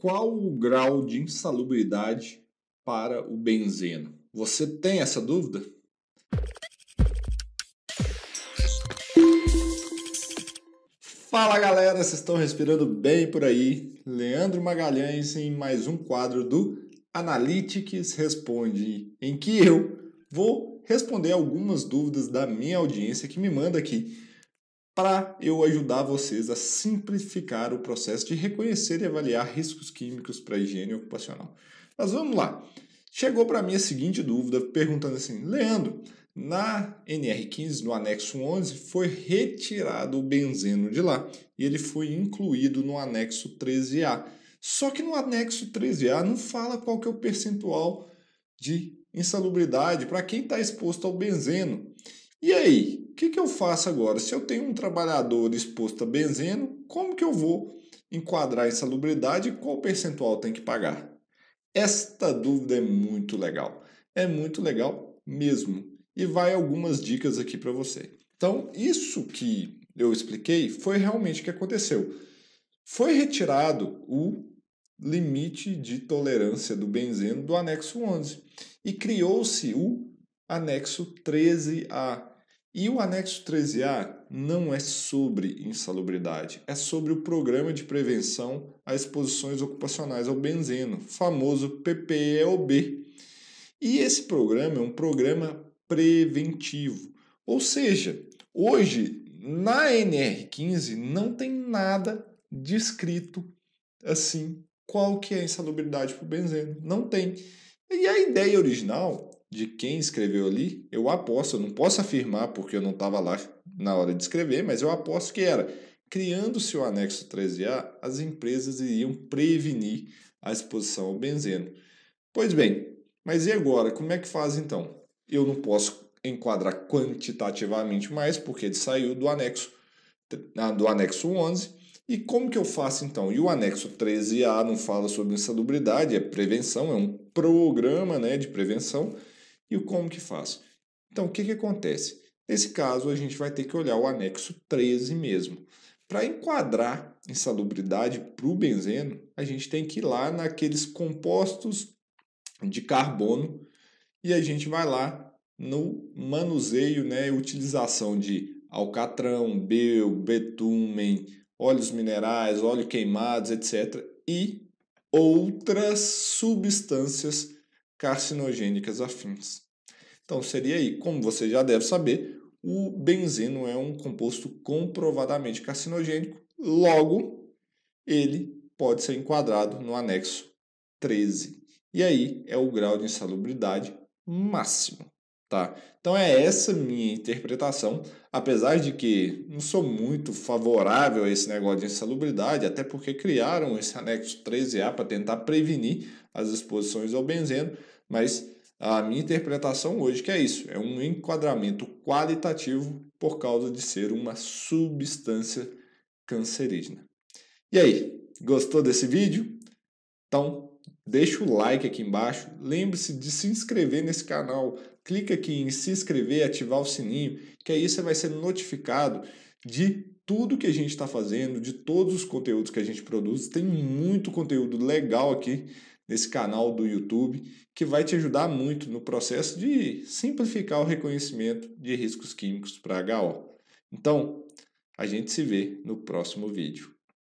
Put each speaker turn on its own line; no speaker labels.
qual o grau de insalubridade para o benzeno? Você tem essa dúvida? Fala galera, vocês estão respirando bem por aí? Leandro Magalhães em mais um quadro do Analytics Responde, em que eu vou responder algumas dúvidas da minha audiência que me manda aqui para eu ajudar vocês a simplificar o processo de reconhecer e avaliar riscos químicos para a higiene ocupacional. Mas vamos lá. Chegou para mim a seguinte dúvida, perguntando assim: Leandro, na NR15, no anexo 11, foi retirado o benzeno de lá e ele foi incluído no anexo 13A. Só que no anexo 13A não fala qual que é o percentual de insalubridade para quem está exposto ao benzeno. E aí, o que, que eu faço agora? Se eu tenho um trabalhador exposto a benzeno, como que eu vou enquadrar essa insalubridade e qual percentual tem que pagar? Esta dúvida é muito legal. É muito legal mesmo. E vai algumas dicas aqui para você. Então, isso que eu expliquei foi realmente o que aconteceu. Foi retirado o limite de tolerância do benzeno do anexo 11 e criou-se o anexo 13A. E o anexo 13A não é sobre insalubridade, é sobre o Programa de Prevenção a Exposições Ocupacionais ao Benzeno, famoso PPEOB. E esse programa é um programa preventivo. Ou seja, hoje na NR15 não tem nada descrito assim qual que é a insalubridade para o benzeno. Não tem. E a ideia original de quem escreveu ali, eu aposto, eu não posso afirmar porque eu não estava lá na hora de escrever, mas eu aposto que era, criando-se o anexo 13A, as empresas iriam prevenir a exposição ao benzeno. Pois bem, mas e agora? Como é que faz então? Eu não posso enquadrar quantitativamente mais porque ele saiu do anexo do anexo 11. E como que eu faço então? E o anexo 13A não fala sobre insalubridade, é prevenção, é um programa né, de prevenção. E o como que faço? Então, o que, que acontece? Nesse caso, a gente vai ter que olhar o anexo 13 mesmo. Para enquadrar insalubridade para o benzeno, a gente tem que ir lá naqueles compostos de carbono e a gente vai lá no manuseio, né, utilização de alcatrão, bel, betumen, óleos minerais, óleo queimados, etc. e outras substâncias carcinogênicas afins. Então seria aí, como você já deve saber, o benzeno é um composto comprovadamente carcinogênico, logo ele pode ser enquadrado no anexo 13. E aí é o grau de insalubridade máximo, tá? Então é essa minha interpretação, apesar de que não sou muito favorável a esse negócio de insalubridade, até porque criaram esse anexo 13A para tentar prevenir as exposições ao benzeno, mas a minha interpretação hoje que é isso, é um enquadramento qualitativo por causa de ser uma substância cancerígena. E aí, gostou desse vídeo? Então, deixa o like aqui embaixo, lembre-se de se inscrever nesse canal, clica aqui em se inscrever, ativar o sininho, que aí você vai ser notificado de tudo que a gente está fazendo, de todos os conteúdos que a gente produz. Tem muito conteúdo legal aqui nesse canal do YouTube, que vai te ajudar muito no processo de simplificar o reconhecimento de riscos químicos para HO. Então, a gente se vê no próximo vídeo.